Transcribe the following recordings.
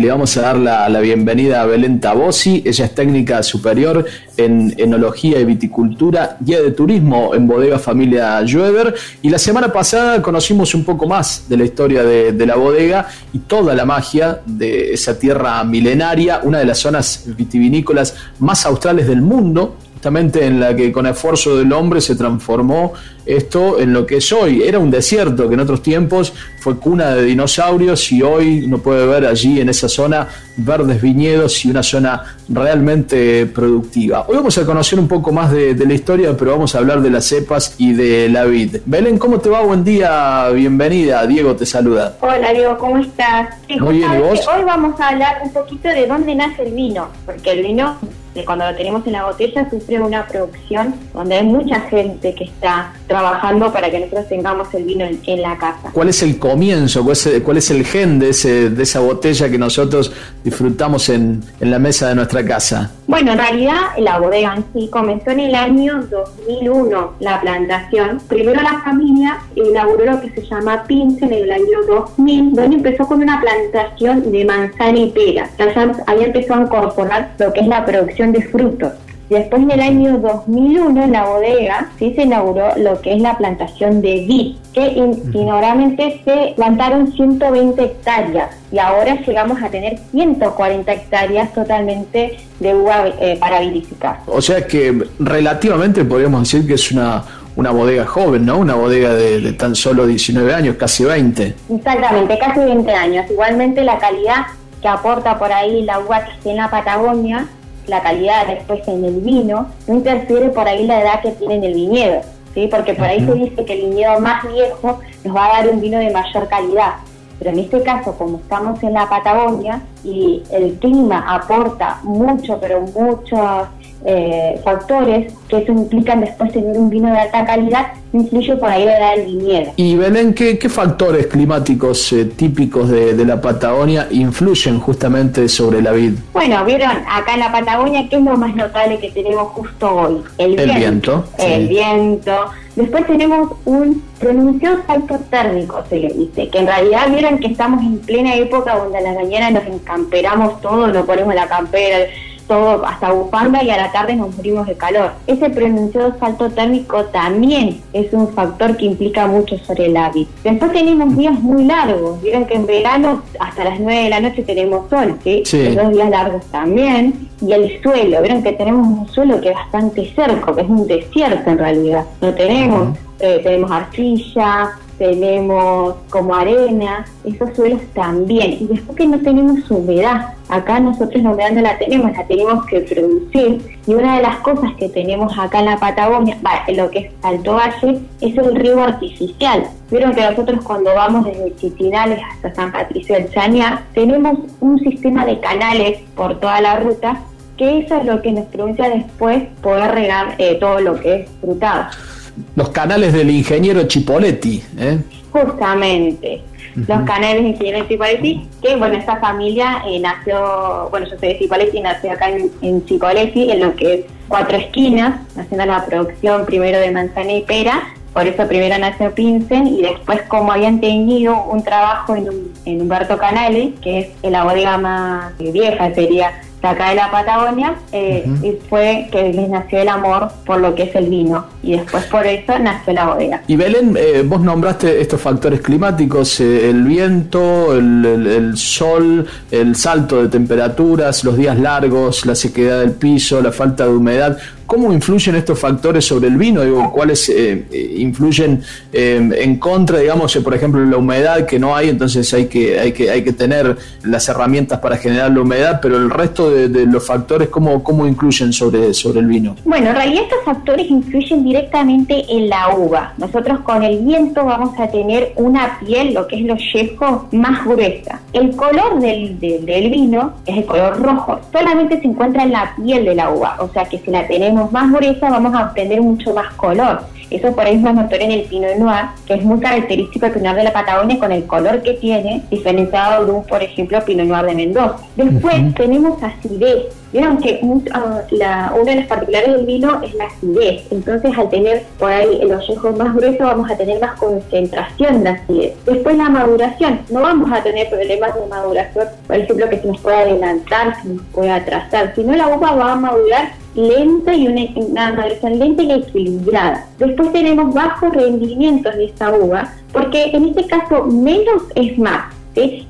Le vamos a dar la, bienvenida a Belén Tabosi. Ella es técnica superior en enología y viticultura, guía de turismo en Bodega Familia Lluever. Y la semana pasada conocimos un poco más de la historia de, de la bodega y toda la magia de esa tierra milenaria, una de las zonas vitivinícolas más australes del mundo justamente en la que con esfuerzo del hombre se transformó esto en lo que es hoy. Era un desierto que en otros tiempos fue cuna de dinosaurios y hoy uno puede ver allí en esa zona verdes viñedos y una zona realmente productiva. Hoy vamos a conocer un poco más de, la historia, pero vamos a hablar de las cepas y de la vid. Belén, ¿cómo te va? Buen día, bienvenida. Diego te saluda. Hola Diego, ¿cómo estás? Muy bien, ¿y vos? Hoy vamos a hablar un poquito de dónde nace el vino, porque el vino cuando lo tenemos en la botella sufre una producción donde hay mucha gente que está trabajando para que nosotros tengamos el vino en, la casa. ¿Cuál es el comienzo? ¿Cuál es, el gen de, ese, de esa botella que nosotros disfrutamos en la mesa de nuestra casa? Bueno, en realidad la bodega en sí comenzó en el año 2001 la plantación. Primero la familia elaboró lo que se llama pince en el año 2000, donde empezó con una plantación de manzana y pera. Ya había empezado a incorporar lo que es la producción de frutos. Después en el año 2001 en la bodega sí se inauguró lo que es la plantación de vid, que in se plantaron 120 hectáreas y ahora llegamos a tener 140 hectáreas totalmente de uva eh, para vinificar. O sea que relativamente podríamos decir que es una, una bodega joven, ¿no? Una bodega de, de, tan solo 19 años, casi 20. Exactamente, casi 20 años. Igualmente la calidad que aporta por ahí la uva que está en la Patagonia la calidad después en el vino, no interfiere por ahí la edad que tiene en el viñedo, ¿sí? porque por ahí se dice que el viñedo más viejo nos va a dar un vino de mayor calidad. Pero en este caso, como estamos en la Patagonia y el clima aporta mucho, pero muchos eh, factores que eso implican después tener un vino de alta calidad, influye por ahí la edad del viñedo. Y Belén, ¿qué, factores climáticos eh, típicos de, la Patagonia influyen justamente sobre la vid? Bueno, vieron, acá en la Patagonia, ¿qué es lo más notable que tenemos justo hoy? El, viento. El viento. Después tenemos un pronunciado salto térmico, se le dice, que en realidad vieron que estamos en plena época donde a la mañana nos encamperamos todos, nos ponemos la campera, todo hasta bufanda y a la tarde nos morimos de calor. Ese pronunciado salto térmico también es un factor que implica mucho sobre el hábito. Después tenemos días muy largos. Vieron que en verano hasta las 9 de la noche tenemos sol, ¿sí? Los días largos también. Y el suelo, vieron que tenemos un suelo que es bastante cerco, que es un desierto en realidad. No tenemos, eh, tenemos arcilla, tenemos como arena, esos suelos también. Y después que no tenemos humedad, acá nosotros la humedad no la tenemos, la tenemos que producir. Y una de las cosas que tenemos acá en la Patagonia, en lo que es Alto Valle, es el río artificial. Vieron que nosotros cuando vamos desde Chitinales hasta San Patricio del Chañar, tenemos un sistema de canales por toda la ruta, que eso es lo que nos produce después poder regar eh, todo lo que es frutado los canales del ingeniero Chipoletti. ¿eh? Justamente, los canales del ingeniero Chipoletti, que bueno, esta familia eh, nació, bueno, yo soy de Chipoletti, nació acá en, en Chipoletti, en lo que es Cuatro Esquinas, haciendo la producción primero de manzana y pera, por eso primero nació Pincen y después como habían tenido un trabajo en, en Humberto Canales, que es la bodega más vieja, sería acá de la Patagonia, eh, y fue que les nació el amor por lo que es el vino. Y después por eso nació la bodega. Y Belén, eh, vos nombraste estos factores climáticos, eh, el viento, el, sol, el salto de temperaturas, los días largos, la sequedad del piso, la falta de humedad. ¿Cómo influyen estos factores sobre el vino? Digo, ¿Cuáles influyen en contra, digamos, por ejemplo, la humedad que no hay, entonces hay que, hay, que, hay que tener las herramientas para generar la humedad, pero el resto de, los factores, ¿cómo, cómo influyen sobre, sobre el vino? Bueno, en realidad estos factores influyen directamente en la uva. Nosotros con el viento vamos a tener una piel, lo que es lo yeco, más gruesa. El color del, del, vino es el color rojo, solamente se encuentra en la piel de la uva, o sea que si la tenemos hacemos más gruesa vamos a obtener mucho más color. Eso por ahí es más notorio en el Pinot Noir, que es muy característico del Pinot Noir de la Patagonia con el color que tiene, diferenciado de un, por ejemplo, Pinot Noir de Mendoza. Después tenemos acidez. Vieron que ah, la, una de las particulares del vino es la acidez. Entonces, al tener por ahí los ojos más gruesos, vamos a tener más concentración de acidez. Después, la maduración. No vamos a tener problemas de maduración, por ejemplo, que se nos pueda adelantar, se nos pueda atrasar, sino la uva va a madurar lenta y una, maduración lenta y equilibrada. Después tenemos bajos rendimientos de esta uva, porque en este caso menos es más.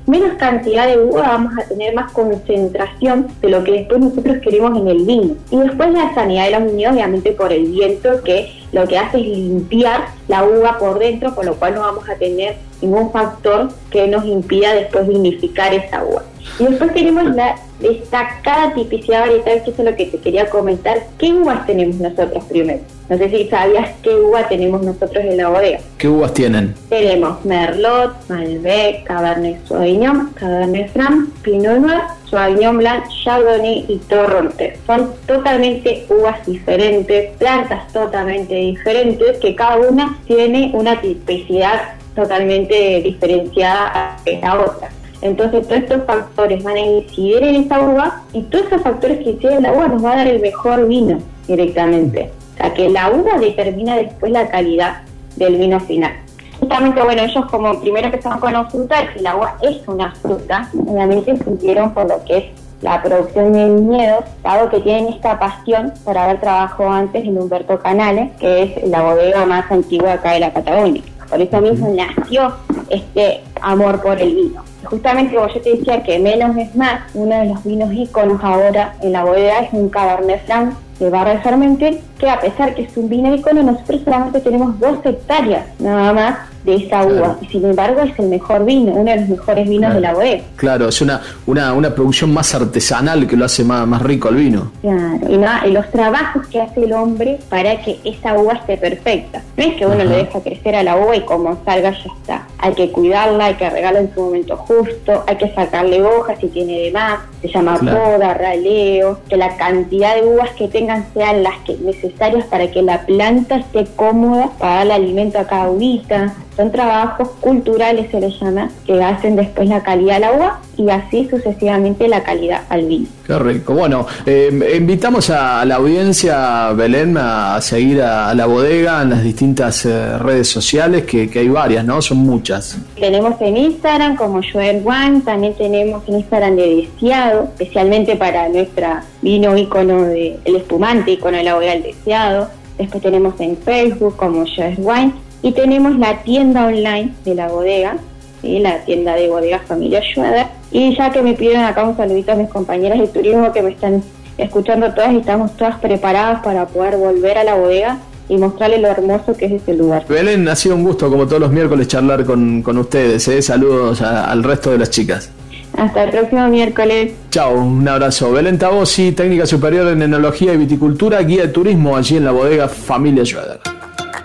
Menos cantidad de uva vamos a tener más concentración de lo que después nosotros queremos en el vino. Y después la sanidad de los vinos, obviamente por el viento, que lo que hace es limpiar la uva por dentro, por lo cual no vamos a tener ningún factor que nos impida después vinificar esa uva. Y después tenemos la destacada tipicidad varietal, que es lo que te quería comentar. ¿Qué uvas tenemos nosotros primero? No sé si sabías qué uva tenemos nosotros en la bodega. ¿Qué uvas tienen? Tenemos Merlot, Malbec, Cabernet Sauvignon, Cabernet Franc, Pinot Noir, Sauvignon Blanc, Chardonnay y Torrontés. Son totalmente uvas diferentes, plantas totalmente diferentes, que cada una tiene una tipicidad totalmente diferenciada a la otra. Entonces todos estos factores van a incidir en esa uva y todos esos factores que inciden en la uva nos va a dar el mejor vino directamente. O sea que la uva determina después la calidad del vino final. Justamente, bueno, ellos como primero empezaron con la fruta, si la uva es una fruta, obviamente sintieron por lo que es la producción de viñedos, dado que tienen esta pasión por haber trabajado antes en Humberto Canales, que es la bodega más antigua acá de la Patagonia. Por eso mismo nació este amor por el vino. Justamente como yo te decía que menos es más, uno de los vinos íconos ahora en la bodega es un Cabernet Franc de Barra de Fermenter, que a pesar que es un vino ícono, nosotros solamente tenemos dos hectáreas nada más de esa uva. Y sin embargo es el mejor vino, uno de los mejores vinos de la bodega. Claro, es una, una, una producción más artesanal que lo hace más, más rico el vino. Claro, y, y los trabajos que hace el hombre para que esa uva esté perfecta. No es que uno le deja crecer a la uva y como salga ya está. Hay que cuidarla, hay que regarla en su momento justo, hay que sacarle hojas si tiene de más, se llama poda, raleo, que la cantidad de uvas que tengan sean las que necesarias para que la planta esté cómoda para darle alimento a cada uvita. Son trabajos culturales, se les llama, que hacen después la calidad al agua y así sucesivamente la calidad al vino. Qué rico. Bueno, eh, invitamos a, la audiencia, Belén, a seguir a, la bodega en las distintas eh, redes sociales, que, hay varias, ¿no? Son muchas. Tenemos en Instagram como Joel One, también tenemos en Instagram de Deseado, especialmente para nuestra vino icono de el espumante, icono de la bodega del Deseado. Después tenemos en Facebook como Joel Wine y tenemos la tienda online de la bodega, la tienda de bodega Familia Schroeder. Y ya que me piden acá un saludito a mis compañeras de turismo que me están escuchando todas y estamos todas preparadas para poder volver a la bodega y mostrarles lo hermoso que es este lugar. Belén, ha sido un gusto, como todos los miércoles, charlar con, con ustedes. ¿eh? Saludos al resto de las chicas. Hasta el próximo miércoles. Chao, un abrazo. Belén Tabosi, técnica superior en enología y viticultura, guía de turismo allí en la bodega Familia Schroeder.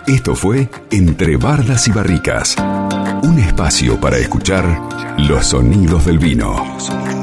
Esto fue Entre Bardas y Barricas, un espacio para escuchar los sonidos del vino.